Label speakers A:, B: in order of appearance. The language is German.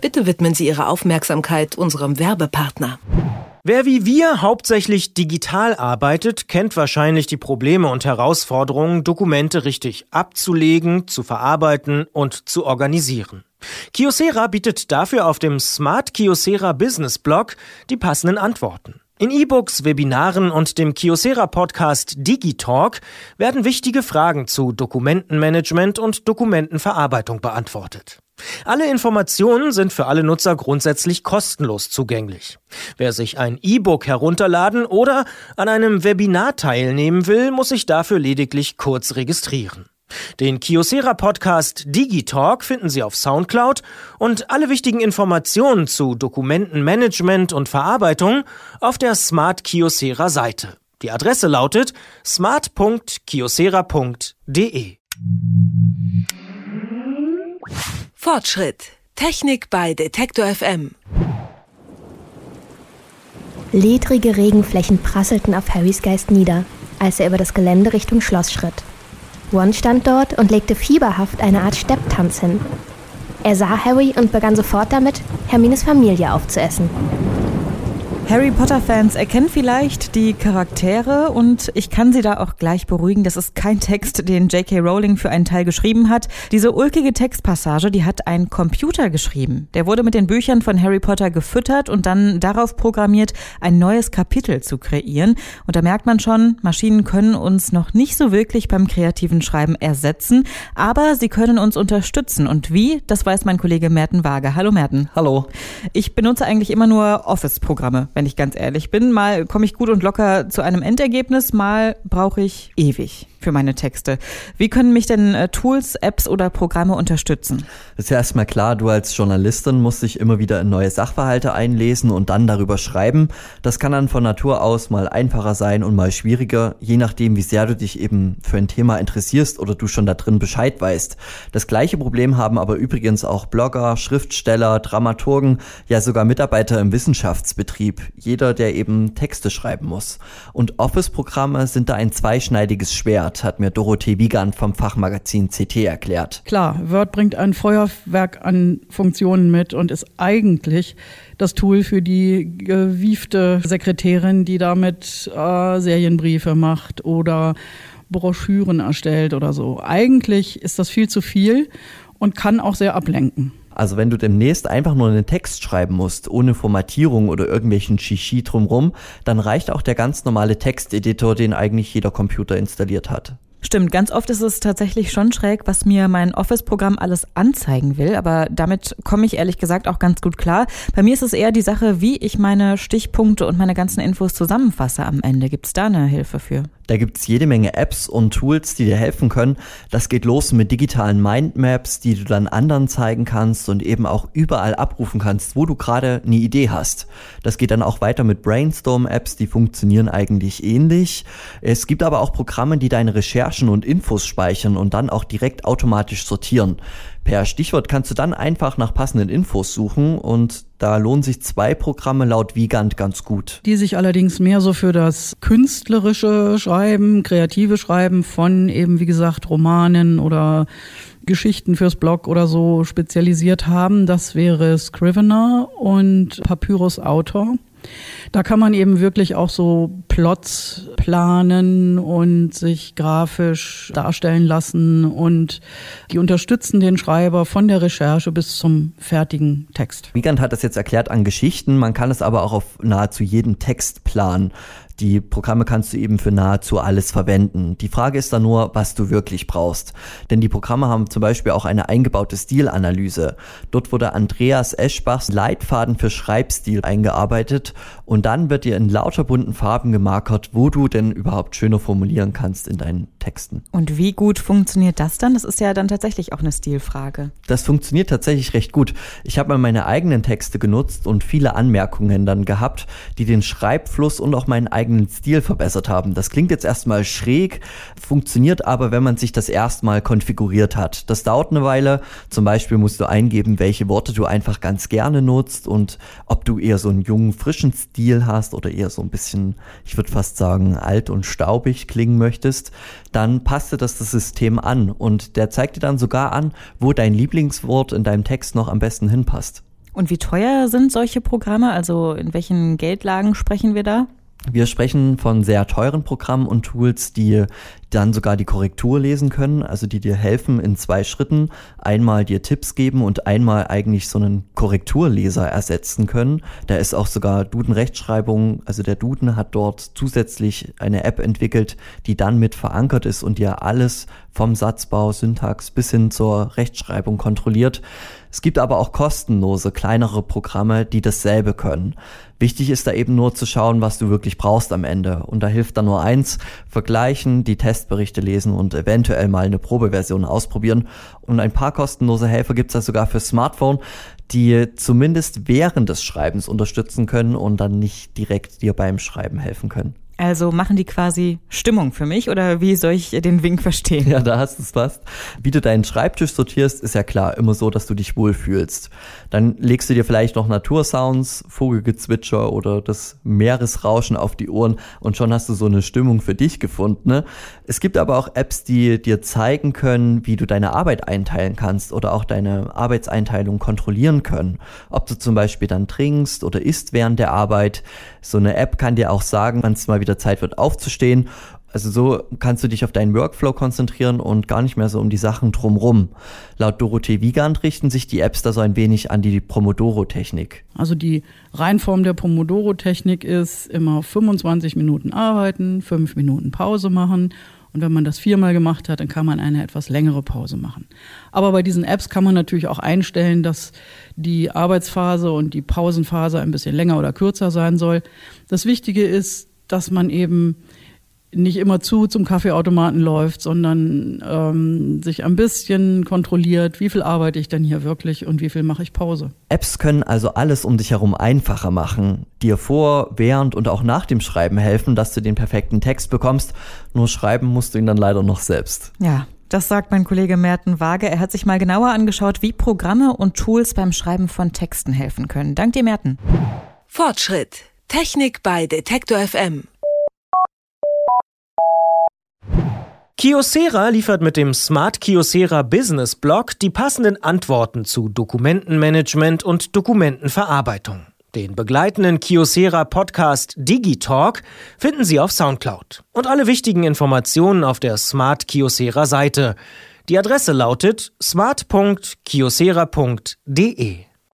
A: Bitte widmen Sie Ihre Aufmerksamkeit unserem Werbepartner.
B: Wer wie wir hauptsächlich digital arbeitet, kennt wahrscheinlich die Probleme und Herausforderungen, Dokumente richtig abzulegen, zu verarbeiten und zu organisieren. Kiosera bietet dafür auf dem Smart Kiosera Business Blog die passenden Antworten. In E-Books, Webinaren und dem Kiosera Podcast Digitalk werden wichtige Fragen zu Dokumentenmanagement und Dokumentenverarbeitung beantwortet. Alle Informationen sind für alle Nutzer grundsätzlich kostenlos zugänglich. Wer sich ein E-Book herunterladen oder an einem Webinar teilnehmen will, muss sich dafür lediglich kurz registrieren. Den Kiosera Podcast Digitalk finden Sie auf Soundcloud und alle wichtigen Informationen zu Dokumentenmanagement und Verarbeitung auf der Smart Kiosera Seite. Die Adresse lautet smart.kiosera.de.
A: Fortschritt. Technik bei Detektor FM.
C: Ledrige Regenflächen prasselten auf Harrys Geist nieder, als er über das Gelände Richtung Schloss schritt. One stand dort und legte fieberhaft eine Art Stepptanz hin. Er sah Harry und begann sofort damit, Hermines Familie aufzuessen.
D: Harry Potter-Fans erkennen vielleicht die Charaktere und ich kann sie da auch gleich beruhigen. Das ist kein Text, den J.K. Rowling für einen Teil geschrieben hat. Diese ulkige Textpassage, die hat ein Computer geschrieben. Der wurde mit den Büchern von Harry Potter gefüttert und dann darauf programmiert, ein neues Kapitel zu kreieren. Und da merkt man schon, Maschinen können uns noch nicht so wirklich beim kreativen Schreiben ersetzen, aber sie können uns unterstützen. Und wie? Das weiß mein Kollege Merten Waage. Hallo Merten.
E: Hallo.
D: Ich benutze eigentlich immer nur Office-Programme wenn ich ganz ehrlich bin. Mal komme ich gut und locker zu einem Endergebnis, mal brauche ich ewig für meine Texte. Wie können mich denn äh, Tools, Apps oder Programme unterstützen?
E: ist ja erstmal klar, du als Journalistin musst dich immer wieder in neue Sachverhalte einlesen und dann darüber schreiben. Das kann dann von Natur aus mal einfacher sein und mal schwieriger, je nachdem, wie sehr du dich eben für ein Thema interessierst oder du schon da drin Bescheid weißt. Das gleiche Problem haben aber übrigens auch Blogger, Schriftsteller, Dramaturgen, ja sogar Mitarbeiter im Wissenschaftsbetrieb. Jeder, der eben Texte schreiben muss. Und Office-Programme sind da ein zweischneidiges Schwert. Hat mir Dorothee Wiegand vom Fachmagazin CT erklärt.
F: Klar, Word bringt ein Feuerwerk an Funktionen mit und ist eigentlich das Tool für die gewiefte Sekretärin, die damit äh, Serienbriefe macht oder Broschüren erstellt oder so. Eigentlich ist das viel zu viel und kann auch sehr ablenken.
E: Also wenn du demnächst einfach nur einen Text schreiben musst, ohne Formatierung oder irgendwelchen Shishi drumrum, dann reicht auch der ganz normale Texteditor, den eigentlich jeder Computer installiert hat.
D: Stimmt, ganz oft ist es tatsächlich schon schräg, was mir mein Office-Programm alles anzeigen will, aber damit komme ich ehrlich gesagt auch ganz gut klar. Bei mir ist es eher die Sache, wie ich meine Stichpunkte und meine ganzen Infos zusammenfasse am Ende. Gibt es da eine Hilfe für?
E: Da gibt's jede Menge Apps und Tools, die dir helfen können. Das geht los mit digitalen Mindmaps, die du dann anderen zeigen kannst und eben auch überall abrufen kannst, wo du gerade eine Idee hast. Das geht dann auch weiter mit Brainstorm-Apps, die funktionieren eigentlich ähnlich. Es gibt aber auch Programme, die deine Recherchen und Infos speichern und dann auch direkt automatisch sortieren. Per Stichwort kannst du dann einfach nach passenden Infos suchen und da lohnen sich zwei Programme laut Wiegand ganz gut.
F: Die sich allerdings mehr so für das künstlerische Schreiben, kreative Schreiben von eben, wie gesagt, Romanen oder Geschichten fürs Blog oder so spezialisiert haben. Das wäre Scrivener und Papyrus Autor. Da kann man eben wirklich auch so Plots planen und sich grafisch darstellen lassen und die unterstützen den Schreiber von der Recherche bis zum fertigen Text.
E: Wiegand hat das jetzt erklärt an Geschichten, man kann es aber auch auf nahezu jeden Text planen. Die Programme kannst du eben für nahezu alles verwenden. Die Frage ist dann nur, was du wirklich brauchst. Denn die Programme haben zum Beispiel auch eine eingebaute Stilanalyse. Dort wurde Andreas Eschbachs Leitfaden für Schreibstil eingearbeitet und dann wird dir in lauter bunten Farben gemarkert, wo du denn überhaupt schöner formulieren kannst in deinen Texten.
D: Und wie gut funktioniert das dann? Das ist ja dann tatsächlich auch eine Stilfrage.
E: Das funktioniert tatsächlich recht gut. Ich habe mal meine eigenen Texte genutzt und viele Anmerkungen dann gehabt, die den Schreibfluss und auch meinen eigenen eigenen Stil verbessert haben. Das klingt jetzt erstmal schräg, funktioniert aber, wenn man sich das erstmal konfiguriert hat. Das dauert eine Weile. Zum Beispiel musst du eingeben, welche Worte du einfach ganz gerne nutzt und ob du eher so einen jungen, frischen Stil hast oder eher so ein bisschen, ich würde fast sagen, alt und staubig klingen möchtest. Dann passt dir das das System an und der zeigt dir dann sogar an, wo dein Lieblingswort in deinem Text noch am besten hinpasst.
D: Und wie teuer sind solche Programme? Also in welchen Geldlagen sprechen wir da?
E: Wir sprechen von sehr teuren Programmen und Tools, die dann sogar die Korrektur lesen können, also die dir helfen in zwei Schritten, einmal dir Tipps geben und einmal eigentlich so einen Korrekturleser ersetzen können. Da ist auch sogar Duden Rechtschreibung, also der Duden hat dort zusätzlich eine App entwickelt, die dann mit verankert ist und dir alles vom Satzbau, Syntax bis hin zur Rechtschreibung kontrolliert. Es gibt aber auch kostenlose, kleinere Programme, die dasselbe können. Wichtig ist da eben nur zu schauen, was du wirklich brauchst am Ende. Und da hilft dann nur eins, vergleichen, die Testberichte lesen und eventuell mal eine Probeversion ausprobieren. Und ein paar kostenlose Helfer gibt's da sogar für Smartphone, die zumindest während des Schreibens unterstützen können und dann nicht direkt dir beim Schreiben helfen können.
D: Also machen die quasi Stimmung für mich oder wie soll ich den Wink verstehen?
E: Ja, da hast du es fast. Wie du deinen Schreibtisch sortierst, ist ja klar immer so, dass du dich wohlfühlst. Dann legst du dir vielleicht noch Natursounds, Vogelgezwitscher oder das Meeresrauschen auf die Ohren und schon hast du so eine Stimmung für dich gefunden. Ne? Es gibt aber auch Apps, die dir zeigen können, wie du deine Arbeit einteilen kannst oder auch deine Arbeitseinteilung kontrollieren können. Ob du zum Beispiel dann trinkst oder isst während der Arbeit. So eine App kann dir auch sagen, wann es mal wieder Zeit wird aufzustehen also so kannst du dich auf deinen Workflow konzentrieren und gar nicht mehr so um die Sachen drumrum. Laut Dorothee Wiegand richten sich die Apps da so ein wenig an die Pomodoro-Technik.
F: Also die Reinform der Pomodoro-Technik ist immer 25 Minuten arbeiten, 5 Minuten Pause machen und wenn man das viermal gemacht hat, dann kann man eine etwas längere Pause machen. Aber bei diesen Apps kann man natürlich auch einstellen, dass die Arbeitsphase und die Pausenphase ein bisschen länger oder kürzer sein soll. Das Wichtige ist, dass man eben nicht immer zu zum Kaffeeautomaten läuft, sondern ähm, sich ein bisschen kontrolliert, wie viel arbeite ich denn hier wirklich und wie viel mache ich Pause.
E: Apps können also alles um dich herum einfacher machen, dir vor, während und auch nach dem Schreiben helfen, dass du den perfekten Text bekommst. Nur schreiben musst du ihn dann leider noch selbst.
D: Ja. Das sagt mein Kollege Merten Waage. Er hat sich mal genauer angeschaut, wie Programme und Tools beim Schreiben von Texten helfen können. Dank dir, Merten.
A: Fortschritt. Technik bei Detektor FM.
B: Kyocera liefert mit dem Smart Kyocera Business Blog die passenden Antworten zu Dokumentenmanagement und Dokumentenverarbeitung. Den begleitenden Kyocera Podcast Digitalk finden Sie auf Soundcloud und alle wichtigen Informationen auf der Smart Kyocera Seite. Die Adresse lautet smart.kyocera.de.